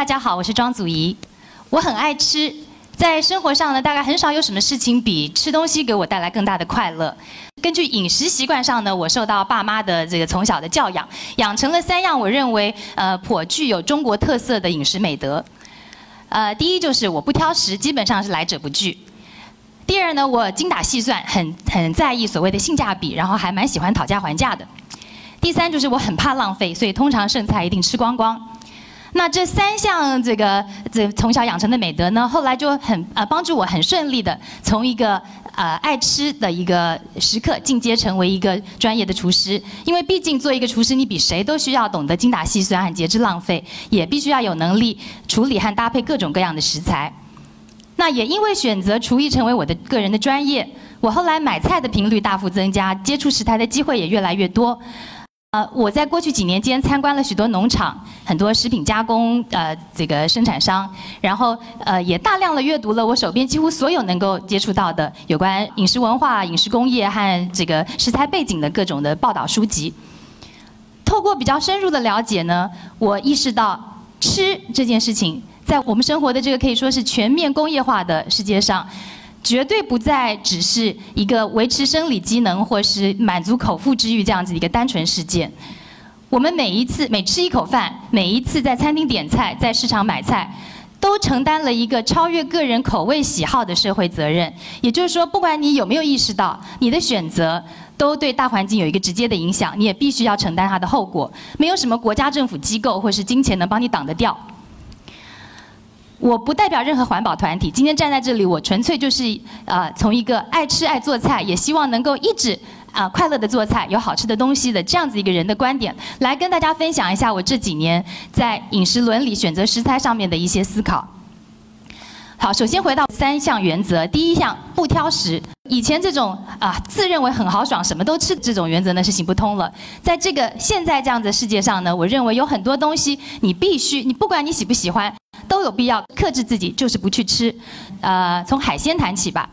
大家好，我是庄祖仪。我很爱吃，在生活上呢，大概很少有什么事情比吃东西给我带来更大的快乐。根据饮食习惯上呢，我受到爸妈的这个从小的教养，养成了三样我认为呃颇具有中国特色的饮食美德。呃，第一就是我不挑食，基本上是来者不拒。第二呢，我精打细算，很很在意所谓的性价比，然后还蛮喜欢讨价还价的。第三就是我很怕浪费，所以通常剩菜一定吃光光。那这三项这个这从小养成的美德呢，后来就很呃帮助我很顺利的从一个呃爱吃的一个食客进阶成为一个专业的厨师。因为毕竟做一个厨师，你比谁都需要懂得精打细算和节制浪费，也必须要有能力处理和搭配各种各样的食材。那也因为选择厨艺成为我的个人的专业，我后来买菜的频率大幅增加，接触食材的机会也越来越多。呃，我在过去几年间参观了许多农场，很多食品加工呃这个生产商，然后呃也大量的阅读了我手边几乎所有能够接触到的有关饮食文化、饮食工业和这个食材背景的各种的报道书籍。透过比较深入的了解呢，我意识到吃这件事情，在我们生活的这个可以说是全面工业化的世界上。绝对不再只是一个维持生理机能或是满足口腹之欲这样子一个单纯事件。我们每一次每吃一口饭，每一次在餐厅点菜，在市场买菜，都承担了一个超越个人口味喜好的社会责任。也就是说，不管你有没有意识到，你的选择都对大环境有一个直接的影响，你也必须要承担它的后果。没有什么国家、政府机构或是金钱能帮你挡得掉。我不代表任何环保团体，今天站在这里，我纯粹就是呃，从一个爱吃爱做菜，也希望能够一直啊快乐的做菜，有好吃的东西的这样子一个人的观点，来跟大家分享一下我这几年在饮食伦理选择食材上面的一些思考。好，首先回到三项原则，第一项不挑食。以前这种啊自认为很豪爽，什么都吃这种原则呢是行不通了。在这个现在这样的世界上呢，我认为有很多东西你必须，你不管你喜不喜欢。都有必要克制自己，就是不去吃。呃，从海鲜谈起吧。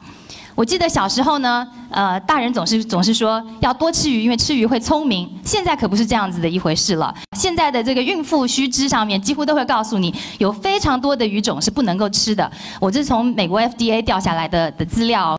我记得小时候呢，呃，大人总是总是说要多吃鱼，因为吃鱼会聪明。现在可不是这样子的一回事了。现在的这个孕妇须知上面几乎都会告诉你，有非常多的鱼种是不能够吃的。我这是从美国 FDA 调下来的的资料。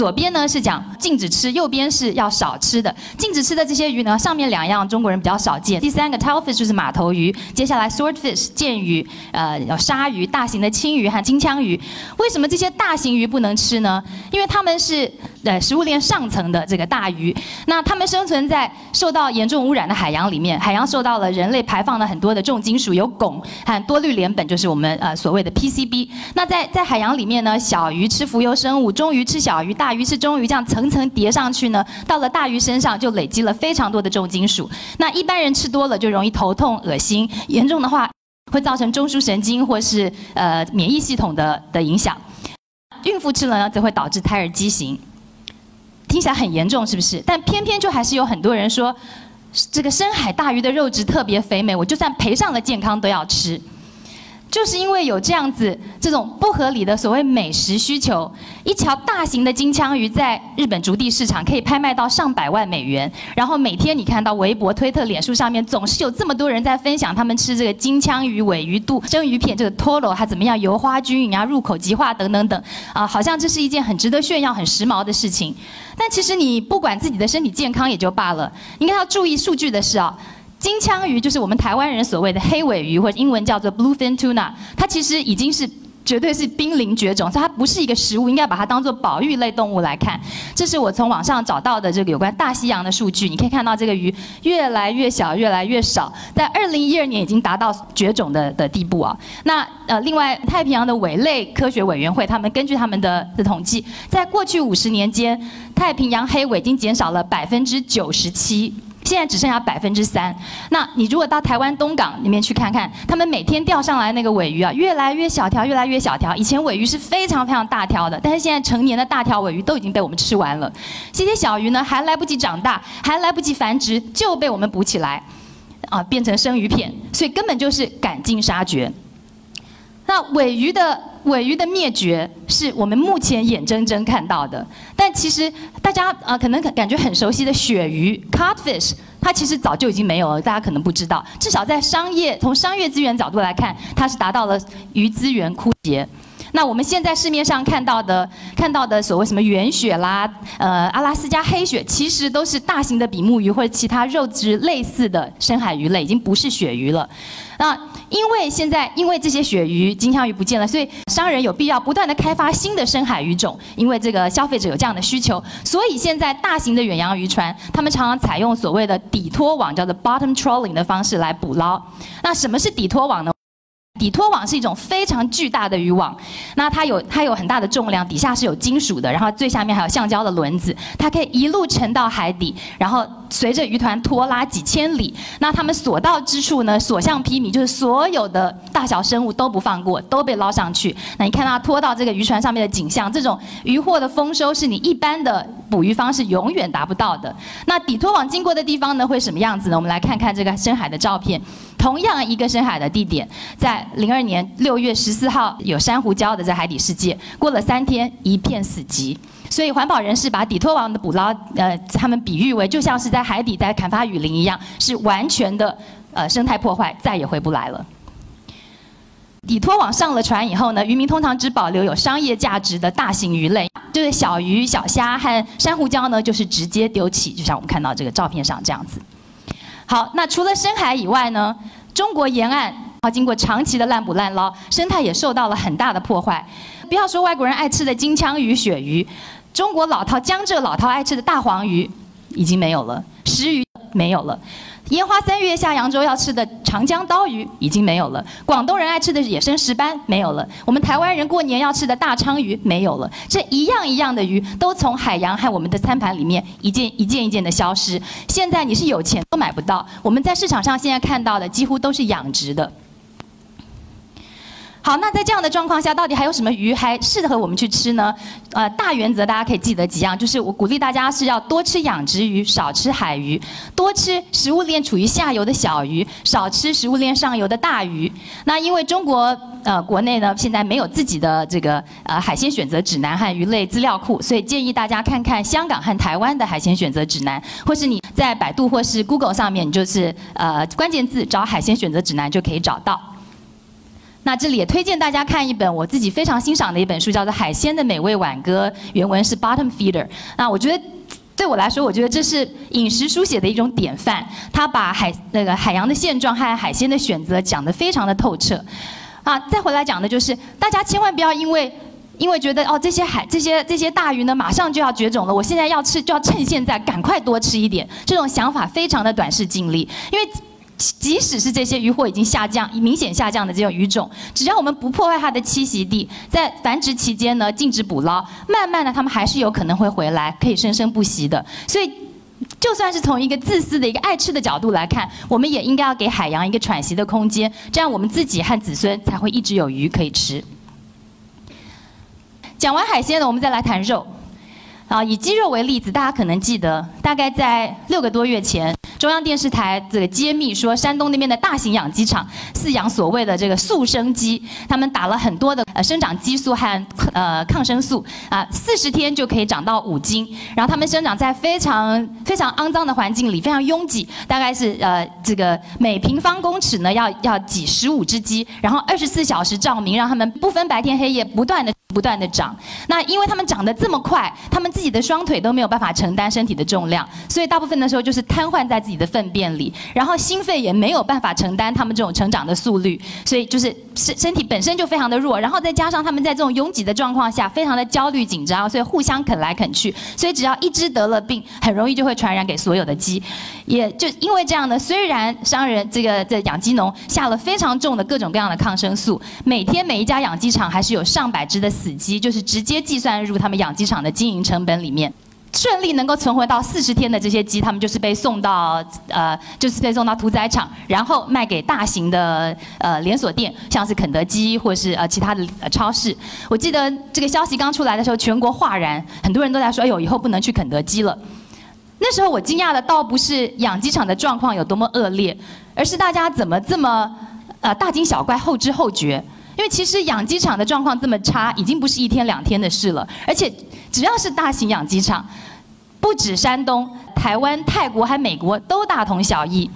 左边呢是讲禁止吃，右边是要少吃的。禁止吃的这些鱼呢，上面两样中国人比较少见。第三个 tailfish 就是马头鱼，接下来 swordfish 剑鱼，呃，鲨鱼、大型的青鱼和金枪鱼。为什么这些大型鱼不能吃呢？因为它们是呃食物链上层的这个大鱼，那它们生存在受到严重污染的海洋里面，海洋受到了人类排放了很多的重金属，有汞和多氯联苯，就是我们呃所谓的 PCB。那在在海洋里面呢，小鱼吃浮游生物，中鱼吃小鱼。大鱼吃中鱼，这样层层叠上去呢，到了大鱼身上就累积了非常多的重金属。那一般人吃多了就容易头痛、恶心，严重的话会造成中枢神经或是呃免疫系统的的影响。孕妇吃了呢，则会导致胎儿畸形。听起来很严重，是不是？但偏偏就还是有很多人说，这个深海大鱼的肉质特别肥美，我就算赔上了健康都要吃。就是因为有这样子这种不合理的所谓美食需求，一条大型的金枪鱼在日本竹地市场可以拍卖到上百万美元，然后每天你看到微博、推特、脸书上面总是有这么多人在分享他们吃这个金枪鱼、尾鱼肚、生鱼片，这个 toro 它怎么样油花均匀啊、入口即化等等等，啊，好像这是一件很值得炫耀、很时髦的事情。但其实你不管自己的身体健康也就罢了，应该要注意数据的是啊。金枪鱼就是我们台湾人所谓的黑尾鱼，或者英文叫做 bluefin tuna，它其实已经是绝对是濒临绝种，所以它不是一个食物，应该把它当做保育类动物来看。这是我从网上找到的这个有关大西洋的数据，你可以看到这个鱼越来越小，越来越少，在二零一二年已经达到绝种的的地步啊。那呃，另外太平洋的尾类科学委员会，他们根据他们的的统计，在过去五十年间，太平洋黑尾已经减少了百分之九十七。现在只剩下百分之三。那你如果到台湾东港里面去看看，他们每天钓上来那个尾鱼啊，越来越小条，越来越小条。以前尾鱼是非常非常大条的，但是现在成年的大条尾鱼都已经被我们吃完了。这些小鱼呢，还来不及长大，还来不及繁殖，就被我们捕起来，啊，变成生鱼片。所以根本就是赶尽杀绝。那尾鱼的尾鱼的灭绝是我们目前眼睁睁看到的，其实大家啊可能感觉很熟悉的鳕鱼 （codfish），它其实早就已经没有了，大家可能不知道。至少在商业从商业资源角度来看，它是达到了鱼资源枯竭。那我们现在市面上看到的看到的所谓什么原鳕啦，呃阿拉斯加黑鳕，其实都是大型的比目鱼或者其他肉质类似的深海鱼类，已经不是鳕鱼了。那因为现在因为这些鳕鱼、金枪鱼不见了，所以商人有必要不断的开发新的深海鱼种，因为这个消费者有这样的需求，所以现在大型的远洋渔船，他们常常采用所谓的底拖网，叫做 bottom trolling 的方式来捕捞。那什么是底拖网呢？底拖网是一种非常巨大的渔网，那它有它有很大的重量，底下是有金属的，然后最下面还有橡胶的轮子，它可以一路沉到海底，然后随着渔团拖拉几千里。那他们所到之处呢，所向披靡，就是所有的大小生物都不放过，都被捞上去。那你看它拖到这个渔船上面的景象，这种渔获的丰收是你一般的捕鱼方式永远达不到的。那底拖网经过的地方呢，会什么样子呢？我们来看看这个深海的照片。同样一个深海的地点，在零二年六月十四号有珊瑚礁的在海底世界，过了三天一片死寂。所以环保人士把底拖网的捕捞，呃，他们比喻为就像是在海底在砍伐雨林一样，是完全的呃生态破坏，再也回不来了。底拖网上了船以后呢，渔民通常只保留有商业价值的大型鱼类，就是小鱼、小虾和珊瑚礁呢，就是直接丢弃，就像我们看到这个照片上这样子。好，那除了深海以外呢？中国沿岸啊，经过长期的滥捕滥捞，生态也受到了很大的破坏。不要说外国人爱吃的金枪鱼、鳕鱼，中国老饕江浙老饕爱吃的大黄鱼已经没有了，石鱼没有了。烟花三月下扬州要吃的长江刀鱼已经没有了，广东人爱吃的野生石斑没有了，我们台湾人过年要吃的大鲳鱼没有了，这一样一样的鱼都从海洋和我们的餐盘里面一件一件一件的消失。现在你是有钱都买不到，我们在市场上现在看到的几乎都是养殖的。好，那在这样的状况下，到底还有什么鱼还适合我们去吃呢？呃，大原则大家可以记得几样，就是我鼓励大家是要多吃养殖鱼，少吃海鱼；多吃食物链处于下游的小鱼，少吃食物链上游的大鱼。那因为中国呃国内呢现在没有自己的这个呃海鲜选择指南和鱼类资料库，所以建议大家看看香港和台湾的海鲜选择指南，或是你在百度或是 Google 上面，就是呃关键字找海鲜选择指南就可以找到。那这里也推荐大家看一本我自己非常欣赏的一本书，叫做《海鲜的美味挽歌》，原文是 Bottom Feeder。那我觉得对我来说，我觉得这是饮食书写的一种典范。他把海那个海洋的现状和海鲜的选择讲得非常的透彻。啊，再回来讲的就是，大家千万不要因为因为觉得哦这些海这些这些大鱼呢马上就要绝种了，我现在要吃就要趁现在赶快多吃一点，这种想法非常的短视近利，因为。即使是这些渔获已经下降、明显下降的这种鱼种，只要我们不破坏它的栖息地，在繁殖期间呢禁止捕捞，慢慢的它们还是有可能会回来，可以生生不息的。所以，就算是从一个自私的一个爱吃的角度来看，我们也应该要给海洋一个喘息的空间，这样我们自己和子孙才会一直有鱼可以吃。讲完海鲜呢，我们再来谈肉。啊，以鸡肉为例子，大家可能记得，大概在六个多月前。中央电视台这个揭秘说，山东那边的大型养鸡场饲养所谓的这个速生鸡，他们打了很多的呃生长激素和呃抗生素啊，四十天就可以长到五斤。然后他们生长在非常非常肮脏的环境里，非常拥挤，大概是呃这个每平方公尺呢要要挤十五只鸡，然后二十四小时照明，让他们不分白天黑夜不断的不断的长。那因为他们长得这么快，他们自己的双腿都没有办法承担身体的重量，所以大部分的时候就是瘫痪在。自己的粪便里，然后心肺也没有办法承担他们这种成长的速率，所以就是身身体本身就非常的弱，然后再加上他们在这种拥挤的状况下，非常的焦虑紧张，所以互相啃来啃去，所以只要一只得了病，很容易就会传染给所有的鸡，也就因为这样呢，虽然商人这个在养鸡农下了非常重的各种各样的抗生素，每天每一家养鸡场还是有上百只的死鸡，就是直接计算入他们养鸡场的经营成本里面。顺利能够存活到四十天的这些鸡，他们就是被送到呃，就是被送到屠宰场，然后卖给大型的呃连锁店，像是肯德基或是呃其他的超市。我记得这个消息刚出来的时候，全国哗然，很多人都在说：“哎呦，以后不能去肯德基了。”那时候我惊讶的倒不是养鸡场的状况有多么恶劣，而是大家怎么这么呃大惊小怪、后知后觉。因为其实养鸡场的状况这么差，已经不是一天两天的事了。而且只要是大型养鸡场，不止山东、台湾、泰国还美国都大同小异。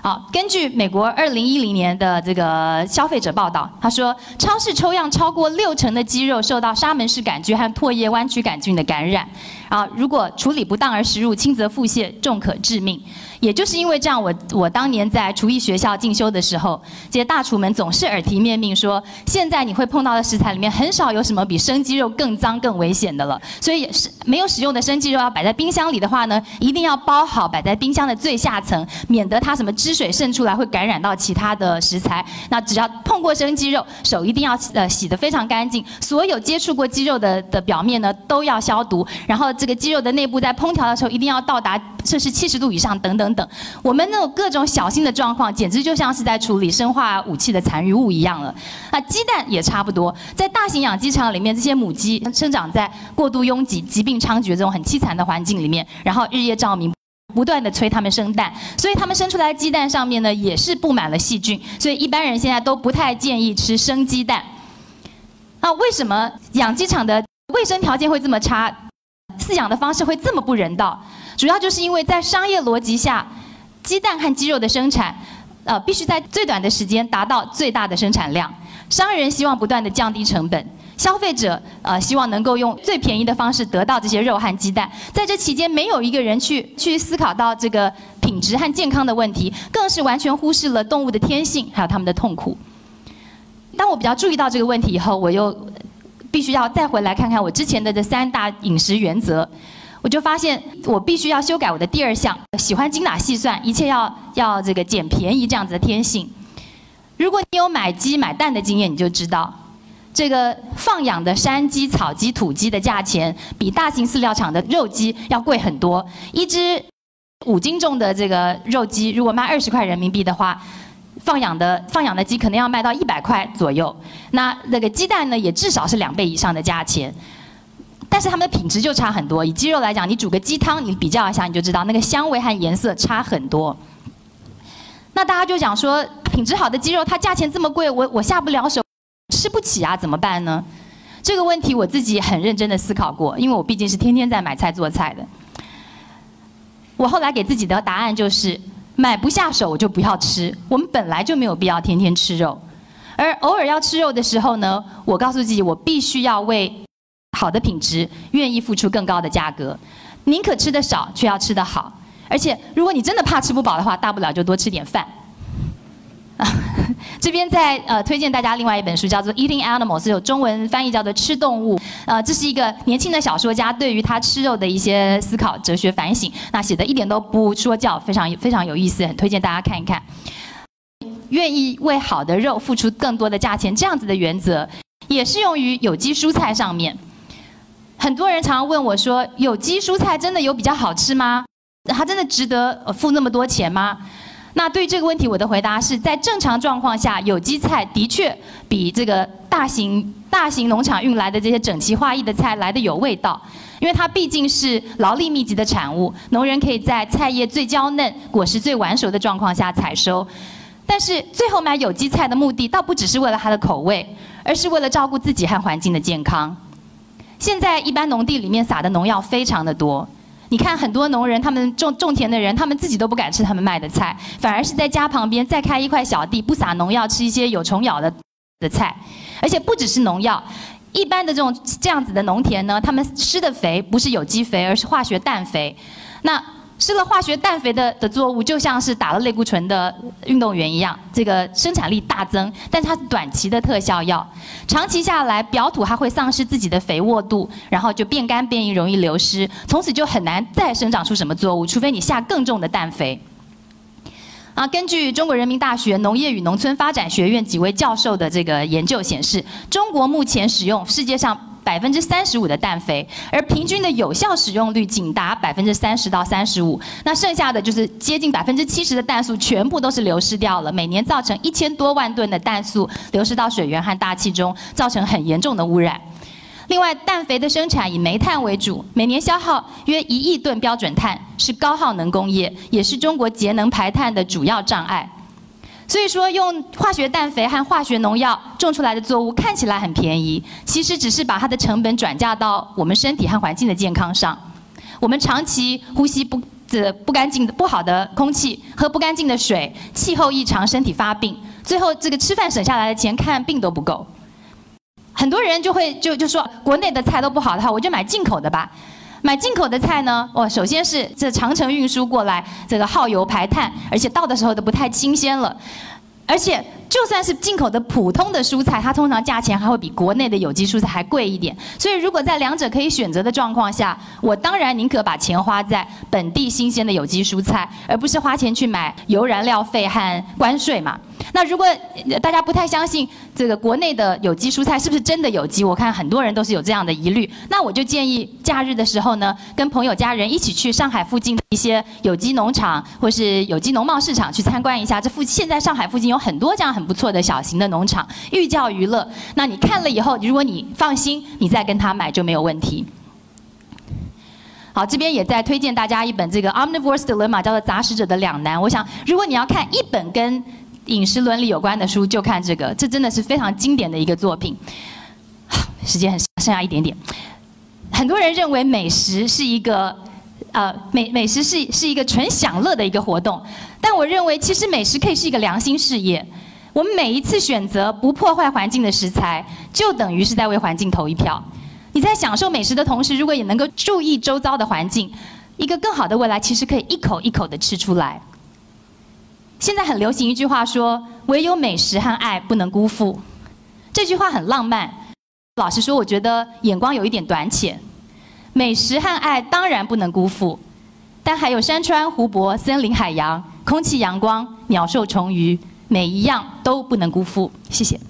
好，根据美国二零一零年的这个消费者报道，他说，超市抽样超过六成的鸡肉受到沙门氏杆菌和唾液弯曲杆菌的感染，啊，如果处理不当而食入，轻则腹泻，重可致命。也就是因为这样，我我当年在厨艺学校进修的时候，这些大厨们总是耳提面命说，现在你会碰到的食材里面很少有什么比生鸡肉更脏更危险的了。所以是没有使用的生鸡肉要摆在冰箱里的话呢，一定要包好，摆在冰箱的最下层，免得它什么汁水渗出来会感染到其他的食材。那只要碰过生鸡肉，手一定要呃洗得非常干净，所有接触过鸡肉的的表面呢都要消毒，然后这个鸡肉的内部在烹调的时候一定要到达摄氏七十度以上，等等。等，我们那种各种小心的状况，简直就像是在处理生化武器的残余物一样了。那鸡蛋也差不多，在大型养鸡场里面，这些母鸡生长在过度拥挤、疾病猖獗这种很凄惨的环境里面，然后日夜照明，不断的催它们生蛋，所以它们生出来的鸡蛋上面呢，也是布满了细菌。所以一般人现在都不太建议吃生鸡蛋。那为什么养鸡场的卫生条件会这么差，饲养的方式会这么不人道？主要就是因为在商业逻辑下，鸡蛋和鸡肉的生产，呃，必须在最短的时间达到最大的生产量。商人希望不断的降低成本，消费者呃希望能够用最便宜的方式得到这些肉和鸡蛋。在这期间，没有一个人去去思考到这个品质和健康的问题，更是完全忽视了动物的天性还有它们的痛苦。当我比较注意到这个问题以后，我又必须要再回来看看我之前的这三大饮食原则。我就发现，我必须要修改我的第二项，喜欢精打细算，一切要要这个捡便宜这样子的天性。如果你有买鸡买蛋的经验，你就知道，这个放养的山鸡、草鸡、土鸡的价钱，比大型饲料厂的肉鸡要贵很多。一只五斤重的这个肉鸡，如果卖二十块人民币的话，放养的放养的鸡可能要卖到一百块左右。那那个鸡蛋呢，也至少是两倍以上的价钱。但是它们的品质就差很多。以鸡肉来讲，你煮个鸡汤，你比较一下，你就知道那个香味和颜色差很多。那大家就讲说，品质好的鸡肉它价钱这么贵，我我下不了手，吃不起啊，怎么办呢？这个问题我自己很认真的思考过，因为我毕竟是天天在买菜做菜的。我后来给自己的答案就是，买不下手我就不要吃。我们本来就没有必要天天吃肉，而偶尔要吃肉的时候呢，我告诉自己，我必须要为。好的品质，愿意付出更高的价格，宁可吃的少，却要吃得好。而且，如果你真的怕吃不饱的话，大不了就多吃点饭。啊，这边在呃推荐大家另外一本书，叫做《Eating Animals》，有中文翻译叫做《吃动物》。呃，这是一个年轻的小说家对于他吃肉的一些思考、哲学反省。那写的一点都不说教，非常非常有意思，很推荐大家看一看。愿意为好的肉付出更多的价钱，这样子的原则，也适用于有机蔬菜上面。很多人常常问我说：“有机蔬菜真的有比较好吃吗？它真的值得付那么多钱吗？”那对这个问题，我的回答是在正常状况下，有机菜的确比这个大型大型农场运来的这些整齐划一的菜来的有味道，因为它毕竟是劳力密集的产物，农人可以在菜叶最娇嫩、果实最完熟的状况下采收。但是最后买有机菜的目的，倒不只是为了它的口味，而是为了照顾自己和环境的健康。现在一般农地里面撒的农药非常的多，你看很多农人，他们种种田的人，他们自己都不敢吃他们卖的菜，反而是在家旁边再开一块小地，不撒农药，吃一些有虫咬的的菜，而且不只是农药，一般的这种这样子的农田呢，他们施的肥不是有机肥，而是化学氮肥，那。施了化学氮肥的的作物，就像是打了类固醇的运动员一样，这个生产力大增，但它短期的特效药，长期下来表土它会丧失自己的肥沃度，然后就变干变硬，容易流失，从此就很难再生长出什么作物，除非你下更重的氮肥。啊，根据中国人民大学农业与农村发展学院几位教授的这个研究显示，中国目前使用世界上。百分之三十五的氮肥，而平均的有效使用率仅达百分之三十到三十五，那剩下的就是接近百分之七十的氮素全部都是流失掉了，每年造成一千多万吨的氮素流失到水源和大气中，造成很严重的污染。另外，氮肥的生产以煤炭为主，每年消耗约一亿吨标准碳，是高耗能工业，也是中国节能排碳的主要障碍。所以说，用化学氮肥和化学农药种出来的作物看起来很便宜，其实只是把它的成本转嫁到我们身体和环境的健康上。我们长期呼吸不的不干净的不好的空气，喝不干净的水，气候异常，身体发病，最后这个吃饭省下来的钱看病都不够。很多人就会就就说，国内的菜都不好的话，我就买进口的吧。买进口的菜呢，哦，首先是这长城运输过来，这个耗油排碳，而且到的时候都不太新鲜了，而且就算是进口的普通的蔬菜，它通常价钱还会比国内的有机蔬菜还贵一点。所以如果在两者可以选择的状况下，我当然宁可把钱花在本地新鲜的有机蔬菜，而不是花钱去买油燃料费和关税嘛。那如果大家不太相信这个国内的有机蔬菜是不是真的有机，我看很多人都是有这样的疑虑。那我就建议假日的时候呢，跟朋友家人一起去上海附近的一些有机农场或是有机农贸市场去参观一下。这附现在上海附近有很多这样很不错的小型的农场，寓教于乐。那你看了以后，如果你放心，你再跟他买就没有问题。好，这边也在推荐大家一本这个《Omnivore's Dilemma》，叫做《杂食者的两难》。我想，如果你要看一本跟饮食伦理有关的书就看这个，这真的是非常经典的一个作品。时间很剩下一点点，很多人认为美食是一个，呃，美美食是是一个纯享乐的一个活动，但我认为其实美食可以是一个良心事业。我们每一次选择不破坏环境的食材，就等于是在为环境投一票。你在享受美食的同时，如果也能够注意周遭的环境，一个更好的未来其实可以一口一口的吃出来。现在很流行一句话说：“唯有美食和爱不能辜负。”这句话很浪漫。老实说，我觉得眼光有一点短浅。美食和爱当然不能辜负，但还有山川、湖泊、森林、海洋、空气、阳光、鸟兽虫鱼，每一样都不能辜负。谢谢。